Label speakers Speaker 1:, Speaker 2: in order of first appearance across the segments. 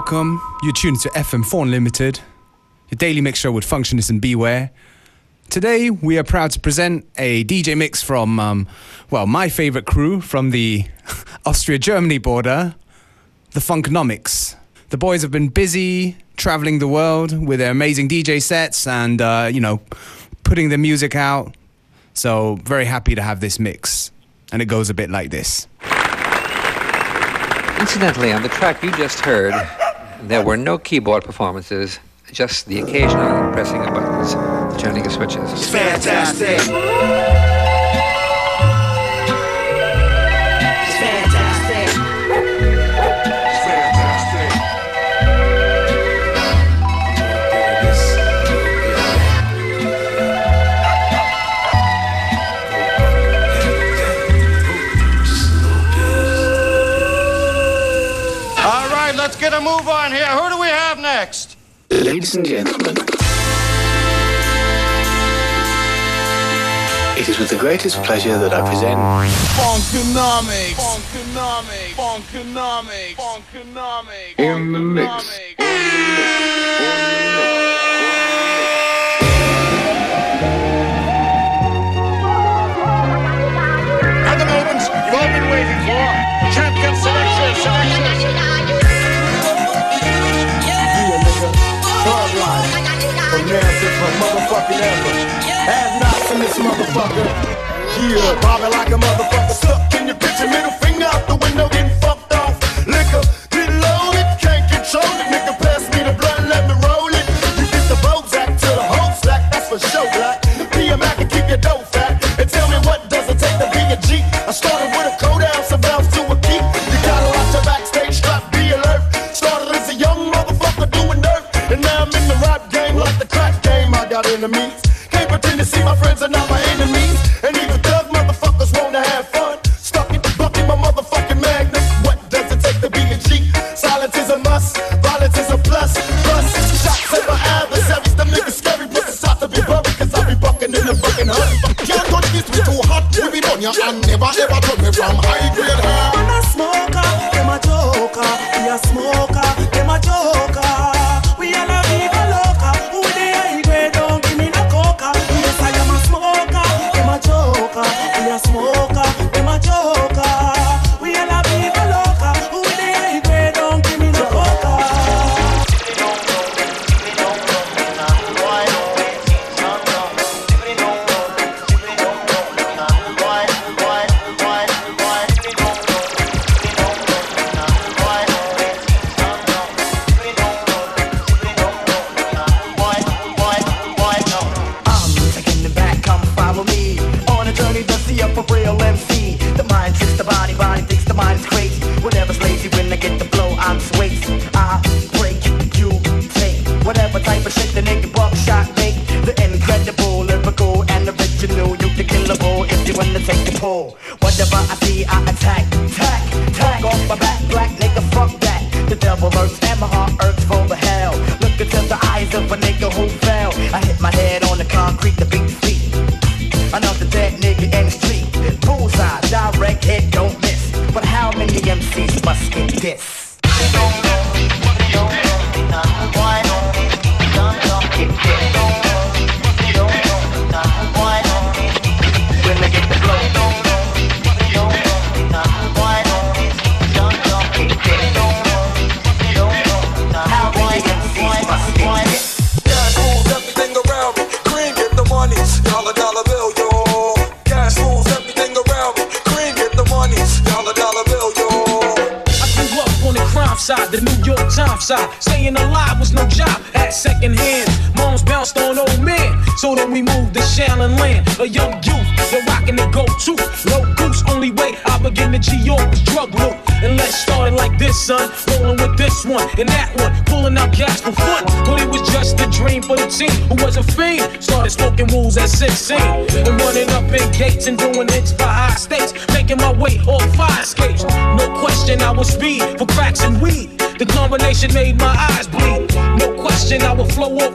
Speaker 1: welcome. You're tuned to FM4 Unlimited, your daily mix show with Functionist and Beware. Today, we are proud to present a DJ mix from, um, well, my favorite crew from the Austria Germany border, the Funkonomics. The boys have been busy traveling the world with their amazing DJ sets and, uh, you know, putting their music out. So, very happy to have this mix. And it goes a bit like this.
Speaker 2: Incidentally, on the track you just heard, there were no keyboard performances, just the occasional pressing of buttons, turning of switches.
Speaker 3: It's Fantastic!
Speaker 4: Ladies and gentlemen, it is with the greatest pleasure that I present
Speaker 5: Funkonomics, Funkonomics, Funkonomics, Funkonomics,
Speaker 6: pronouncing
Speaker 7: from motherfucking ever. Have not in this motherfucker. Yeah, bobbing like a motherfucker. Stuck in your bitch your middle finger out the window, getting fucked off. Liquor, get loaded, can't control it.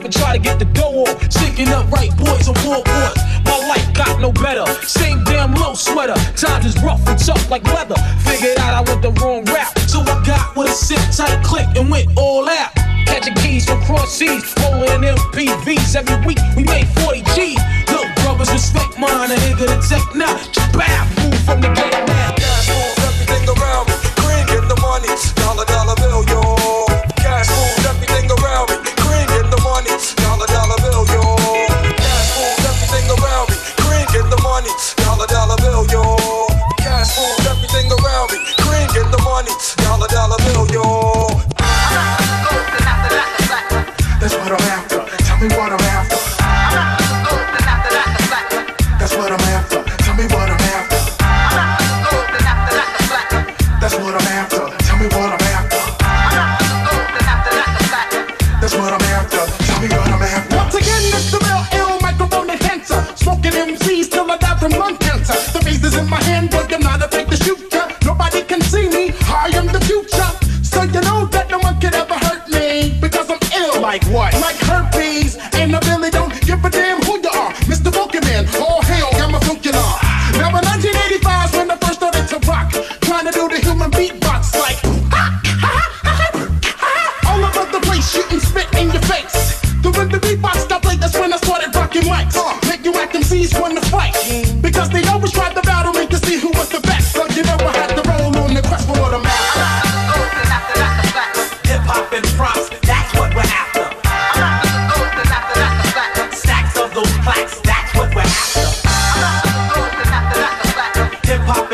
Speaker 7: and
Speaker 8: try to get the dough off, sticking up right boys on warboards. My life got no better. Same damn low sweater. Times is rough and tough like leather. Figured out I went the wrong route. So
Speaker 9: I got with a sip, tight click, and went all out. Catching keys from cross seas, rolling MPVs every week. We made 40 G's. Look, brothers, respect mine. A nigga to take now. Just bow, move from the game now.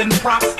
Speaker 5: And
Speaker 10: props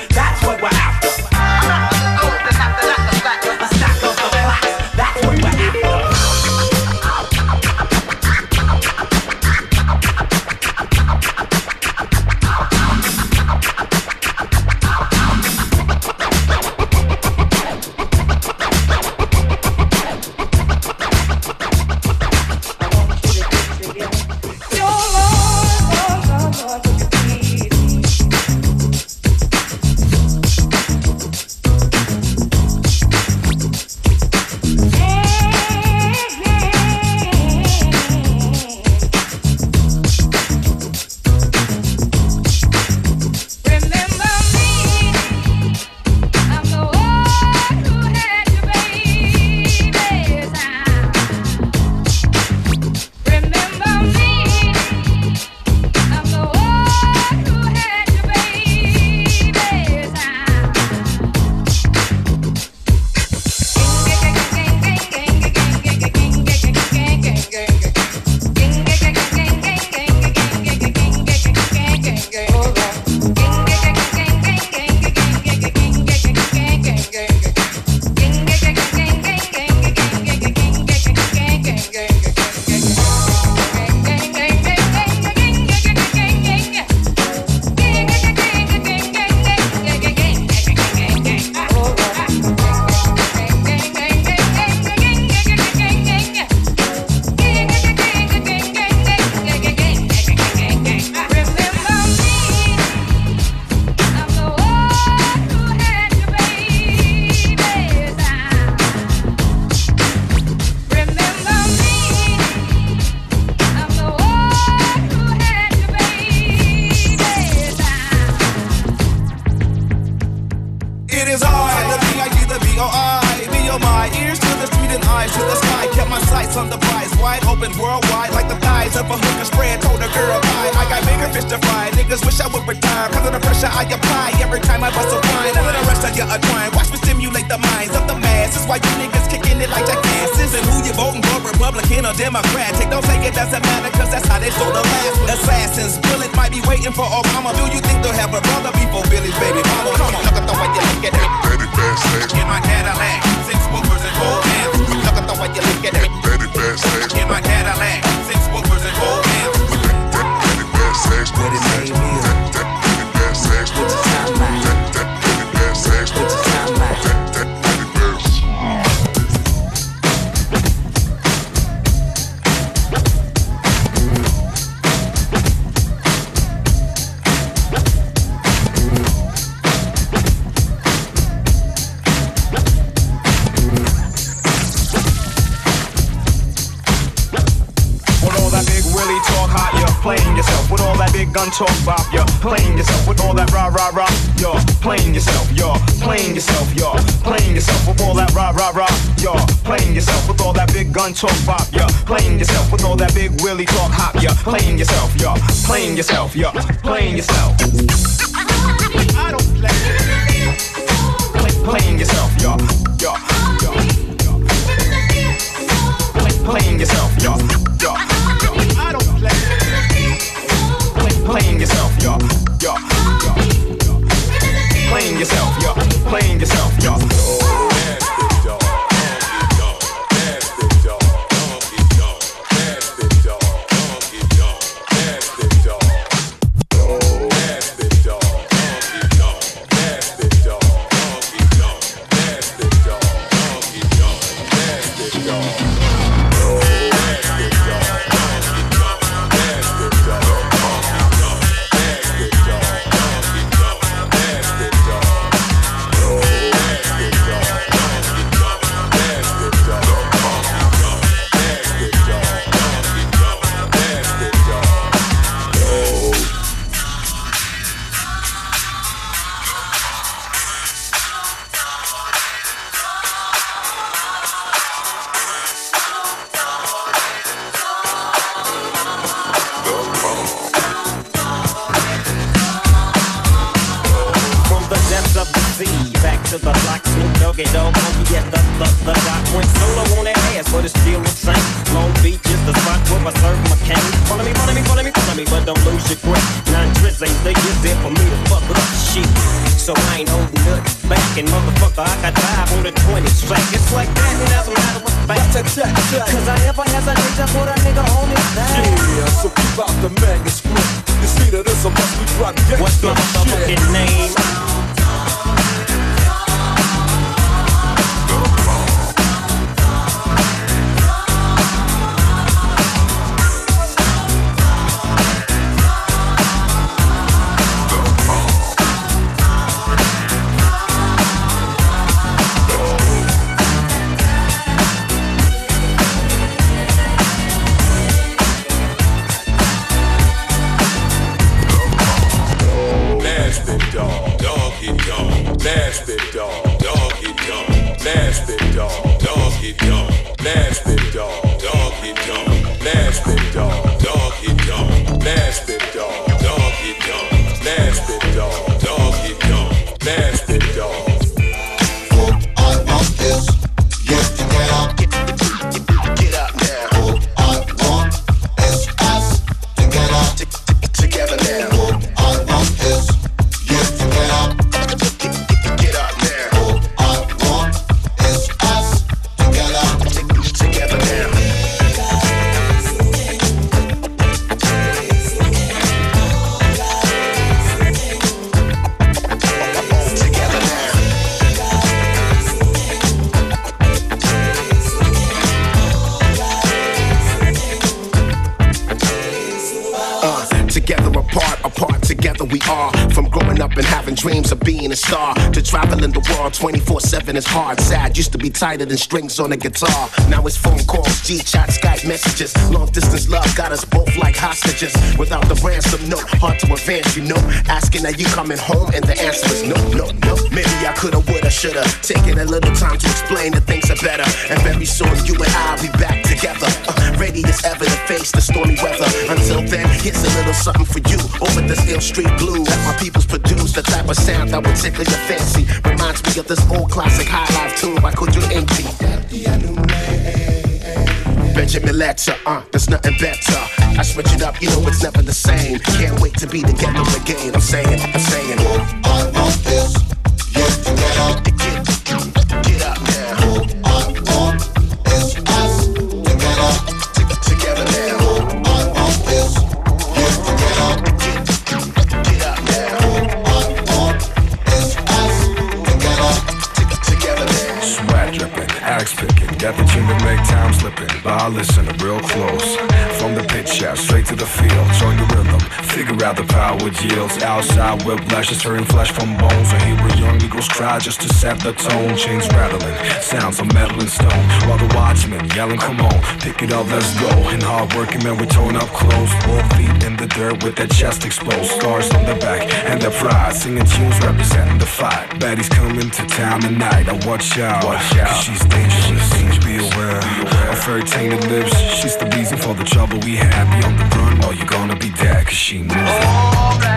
Speaker 11: talk bop. You're playing yourself with all that big willy talk hop. You're playing yourself, you're playing yourself, you're playing yourself. I don't play. Play, playing yourself, you're. Play, playing yourself, you're, you're. I don't play. Play, playing yourself, you're, you're. Playing yourself, you're, playing yourself, you're.
Speaker 12: On the 20 strike. It's like that, it doesn't matter what's back. Cause I never hesitate to put a nigga on his back.
Speaker 13: Yeah, so keep out the manuscript. You see that it's a must we gangsta
Speaker 12: What's my motherfucking name?
Speaker 14: Star to traveling the world 24 7 is hard. Sad used to be tighter than strings on a guitar. Now it's phone calls, G chat, Skype messages. Long distance love got us both like hostages. Without the ransom note, hard to advance, you know. Asking are you coming home, and the answer is no, no, no. Maybe I coulda, woulda, shoulda. Taking a little time to explain that things are better. And very soon you and I'll be back together. Uh, ready as ever to face the stormy weather. Until then, here's a little something for you. Over this ill street blue that my people's produce. The type of sound that will tickle your fancy. Reminds me of this old classic high life tune by Kojo Enki. Benjamin Letter, uh, there's nothing better. I switch it up, you know it's never the same. Can't wait to be together again. I'm saying, I'm saying. I want this,
Speaker 15: axe picking, got the tune to make time slipping. But I listen real close. From the pit shaft straight to the field, join the rhythm, Figure out the power it yields. Outside whiplash is turning flesh from bones. I hear a young eagles cry just to set the tone. Chains rattling, sounds of metal and stone. While the watchmen yelling, come on, pick it up, let's go. And hard working men, we tone up close. Both feet in the dirt with their chest exposed. Scars on their back and their pride. Singing tunes representing the fight. Baddies coming to town tonight. I watch out, watch out. Cause she's dangerous. Be aware of her tainted lips. She's the reason for the trouble we have. Be on the run or you're gonna be dead. Cause she moves.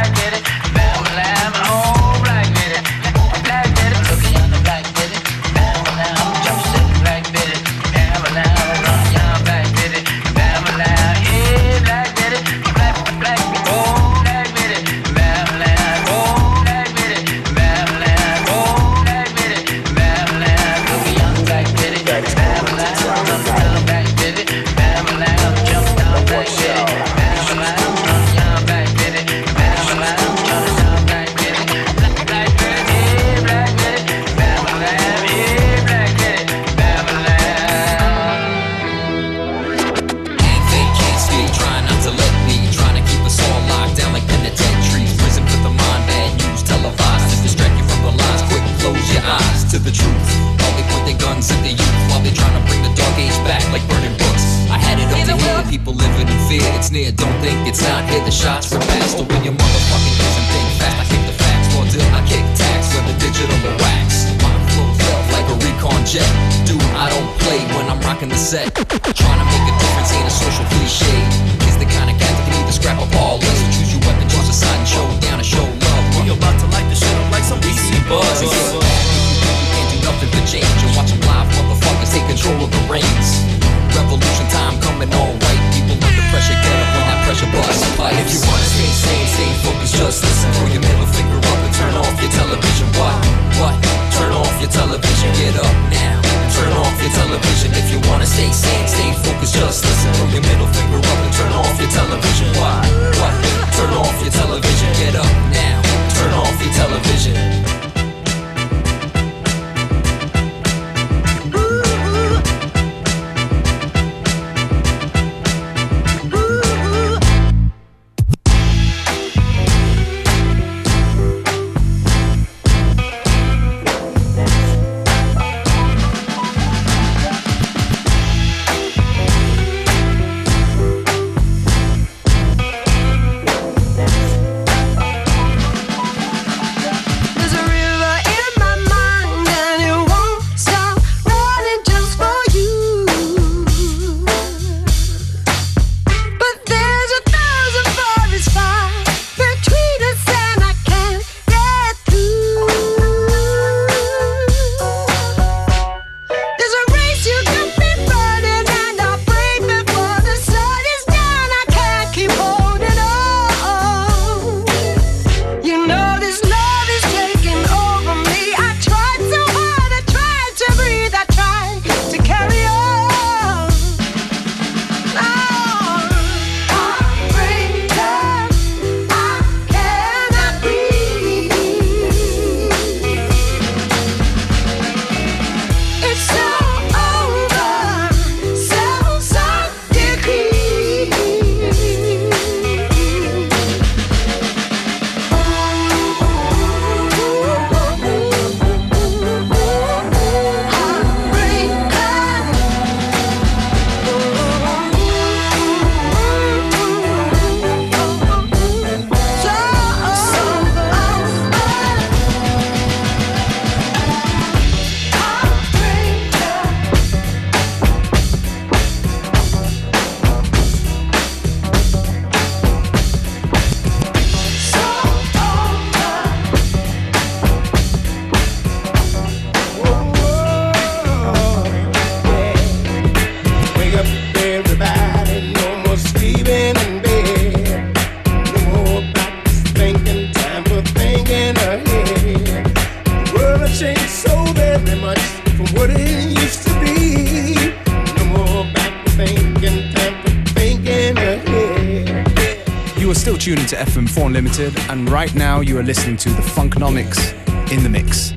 Speaker 1: Tuned into FM4 Unlimited, and right now you are listening to the Funkonomics in the mix.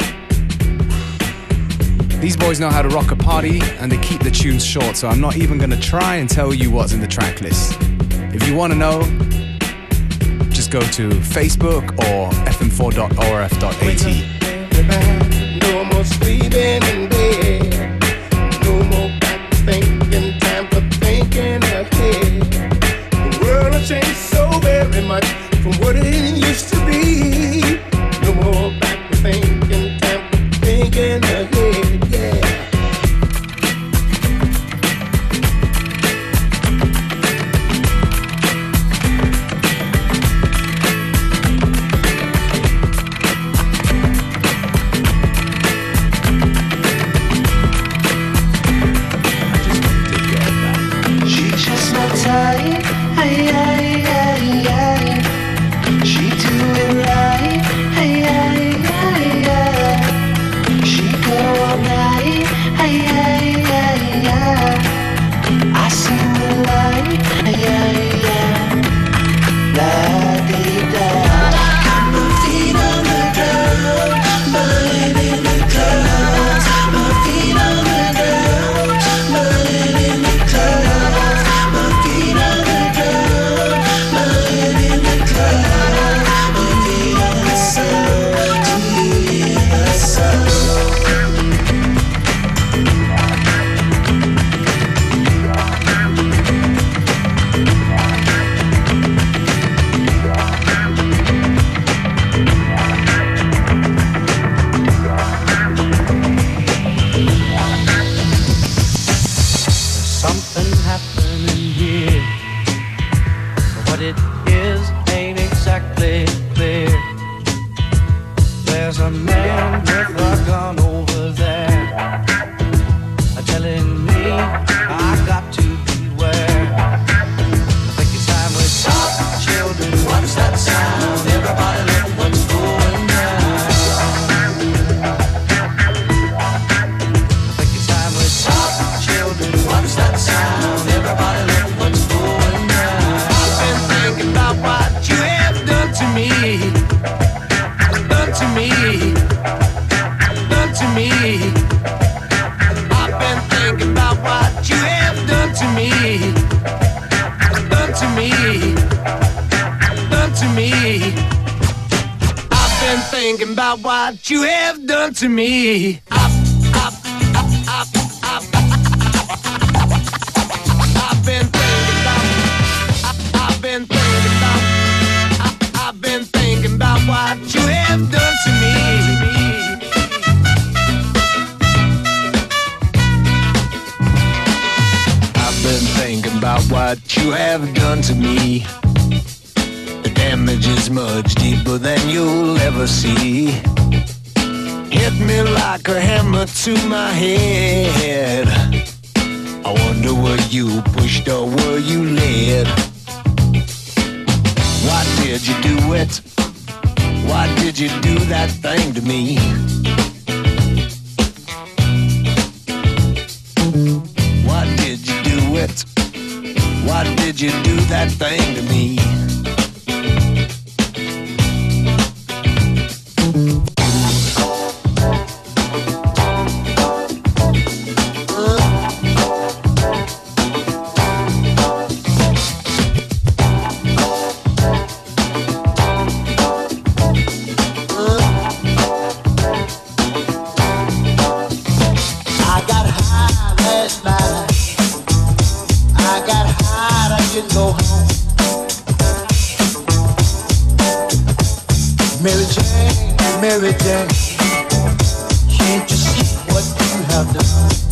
Speaker 1: These boys know how to rock a party, and they keep the tunes short, so I'm not even going to try and tell you what's in the track list. If you want to know, just go to Facebook or fm4.orf.at.
Speaker 16: No more sleeping in bed. No more back from what it used
Speaker 17: Done to me. I've been thinking about what you have done to me. Done to me. Done to me. I've been thinking about what you have done to me. I've, I've, I've, I've, been thinking about, I've been thinking about, I've been thinking about what you have done
Speaker 18: what you have done to me. The damage is much deeper than you'll ever see. Hit me like a hammer to my head. I wonder were you pushed or were you led? Why did you do it? Why did you do that thing to me? Why did you do it? Why did you do that thing to me?
Speaker 6: Mary Jane, Mary Jane, can't you see what you have done?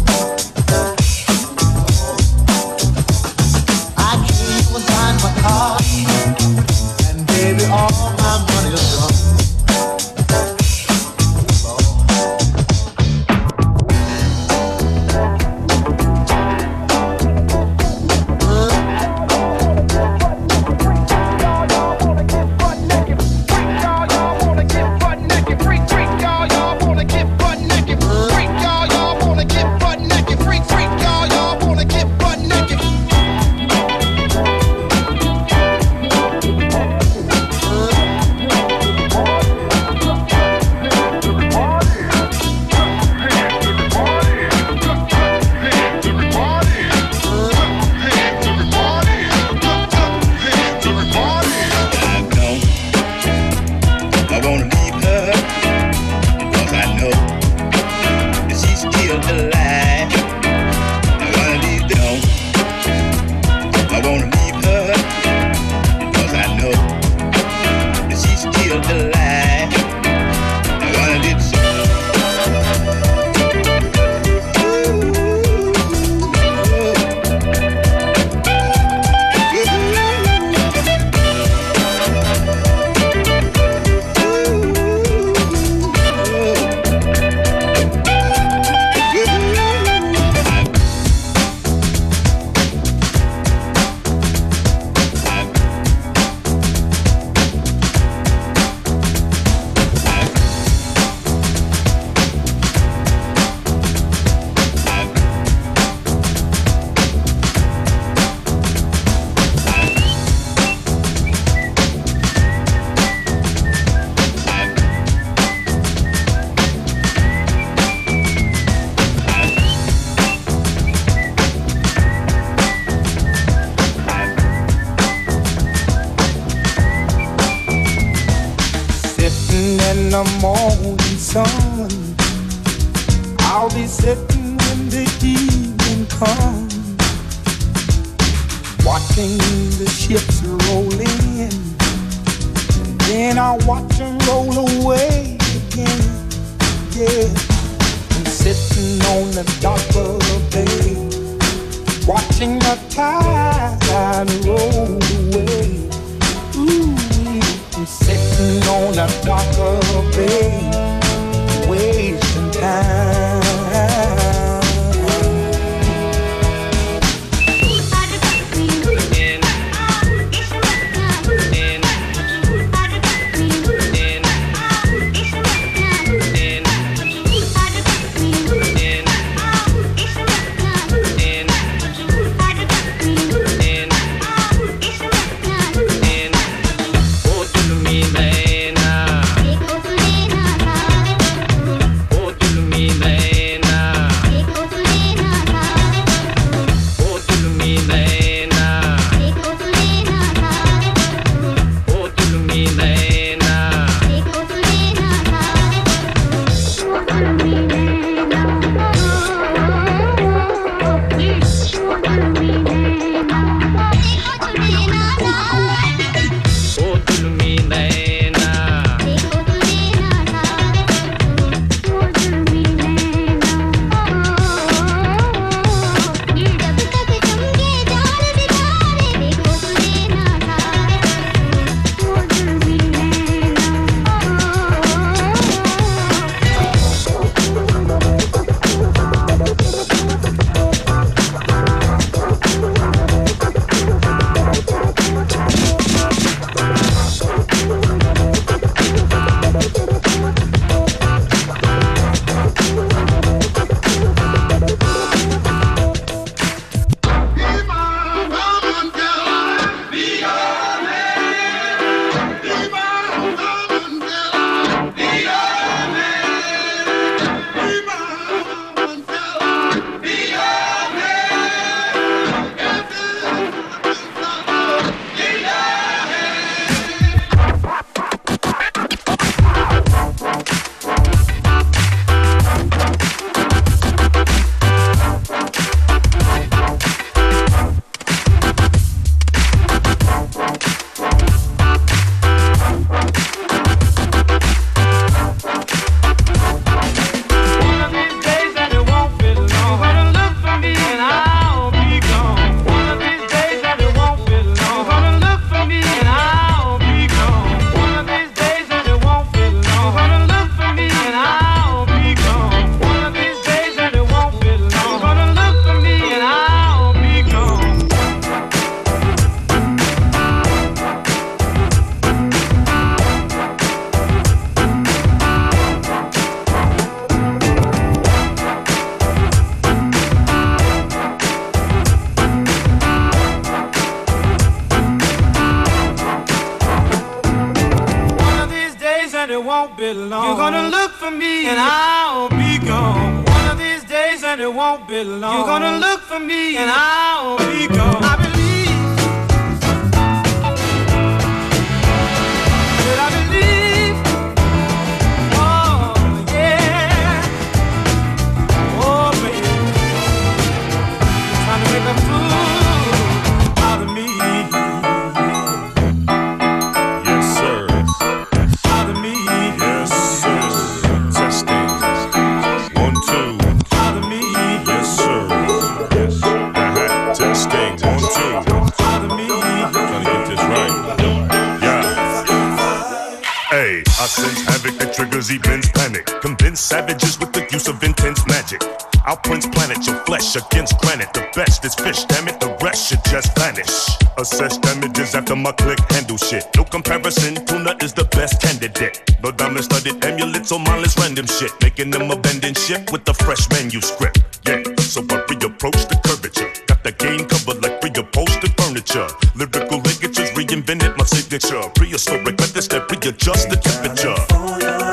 Speaker 19: studded amulets on mindless random shit. Making them a bending ship with a fresh manuscript. Yeah, so I reapproach the curvature. Got the game covered like reupholstered furniture. Lyrical ligatures reinvented my signature. Prehistoric methods that readjust the temperature.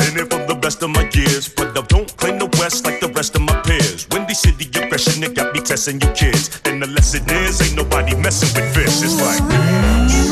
Speaker 19: In it from the best of my years, but I don't claim the West like the rest of my peers. Windy City aggression, it got me testing you kids. And the lesson is, ain't nobody messing with this. It's like.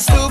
Speaker 20: stupid.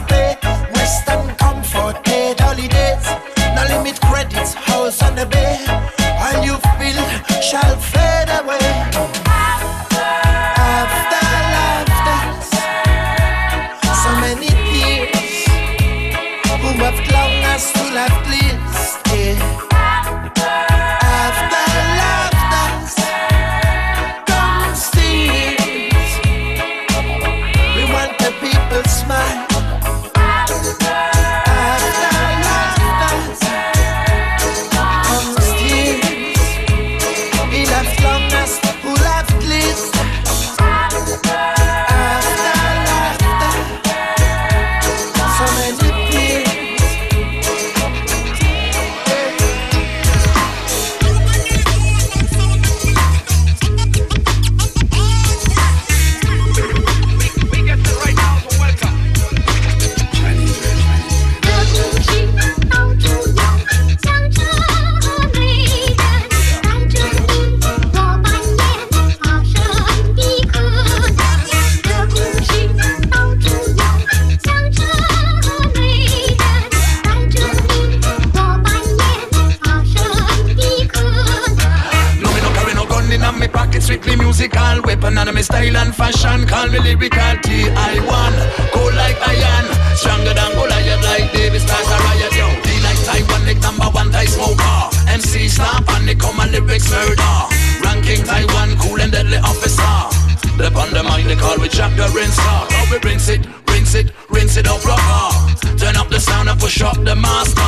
Speaker 20: Come a lyrics murder. Ranking Taiwan, cool and deadly officer. Lip on the mind, they call with Jack the rinse Now we rinse it, rinse it, rinse it off, rocker. Turn up the sound and push up the master.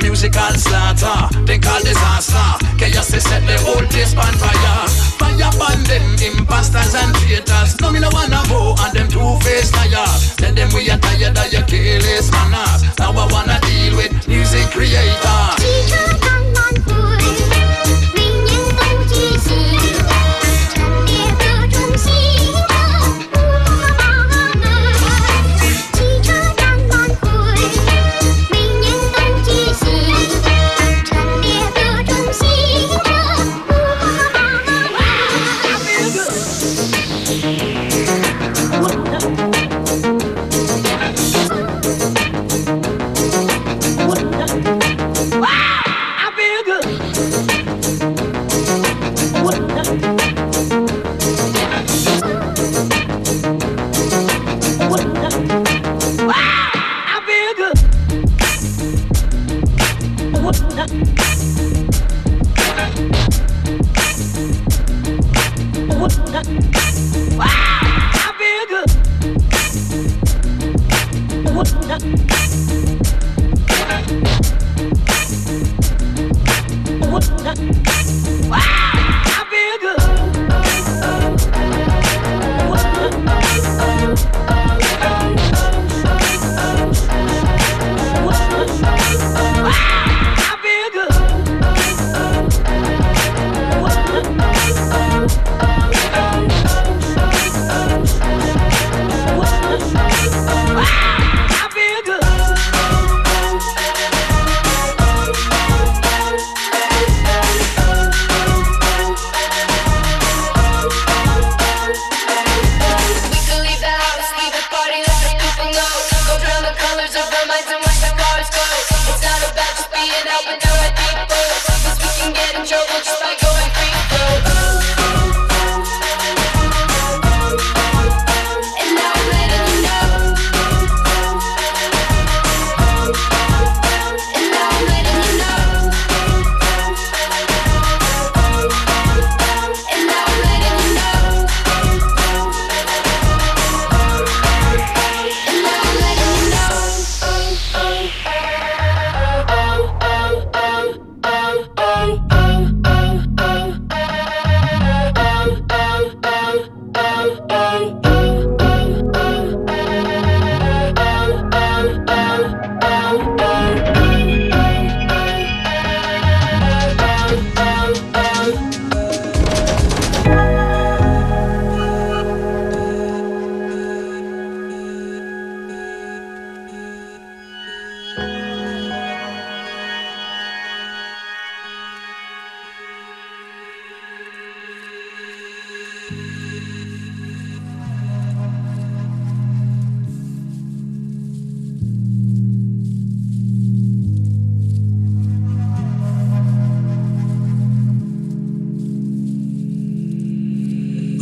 Speaker 20: Musical slaughter, they call disaster. Chaos is set the whole place on fire. Fire on them imposters and traitors. No, me no wanna go on them two-faced liars. Tell them we are tired of your careless manners. Now I wanna deal with music creators.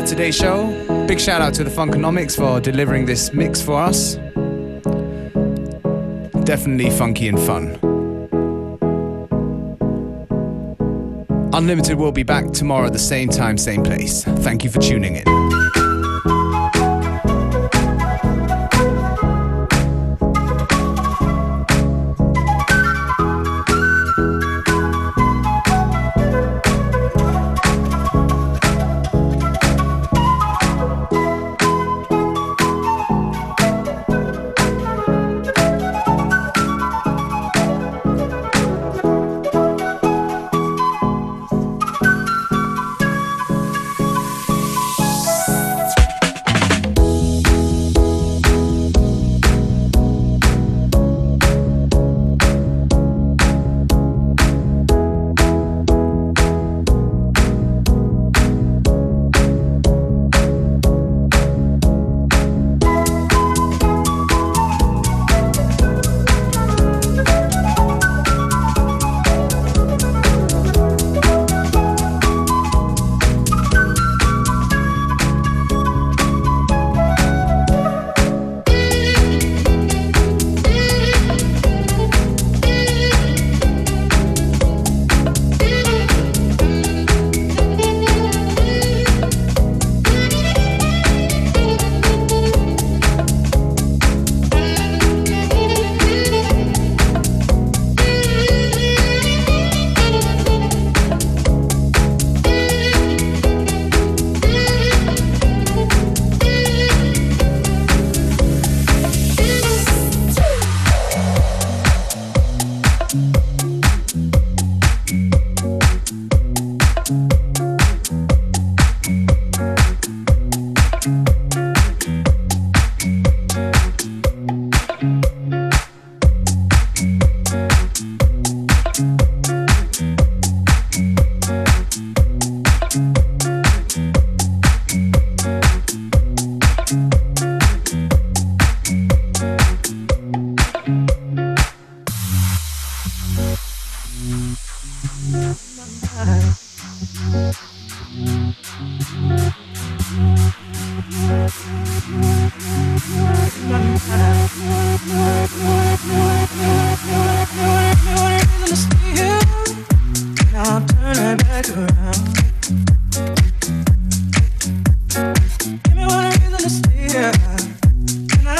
Speaker 21: to
Speaker 1: today's show, big shout out to the Funkonomics for delivering this mix for us. Definitely funky and fun. Unlimited will be back tomorrow at the same time, same place. Thank you for tuning in.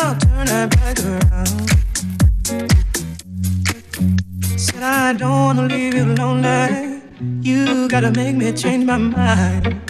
Speaker 21: I turn back around. Said I
Speaker 6: don't wanna leave you lonely. You gotta make me change my mind.